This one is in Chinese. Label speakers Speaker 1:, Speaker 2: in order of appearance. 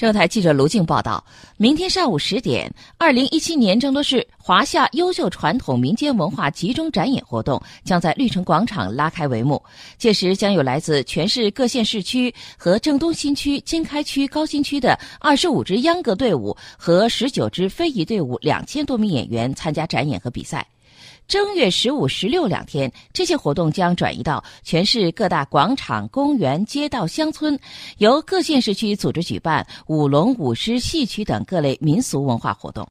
Speaker 1: 中央台记者卢静报道：明天上午十点，二零一七年郑州市华夏优秀传统民间文化集中展演活动将在绿城广场拉开帷幕。届时，将有来自全市各县市区和郑东新区、经开区、高新区的二十五支秧歌队伍和十九支非遗队伍两千多名演员参加展演和比赛。正月十五、十六两天，这些活动将转移到全市各大广场、公园、街道、乡村，由各县市区组织举办舞龙、舞狮、戏曲等各类民俗文化活动。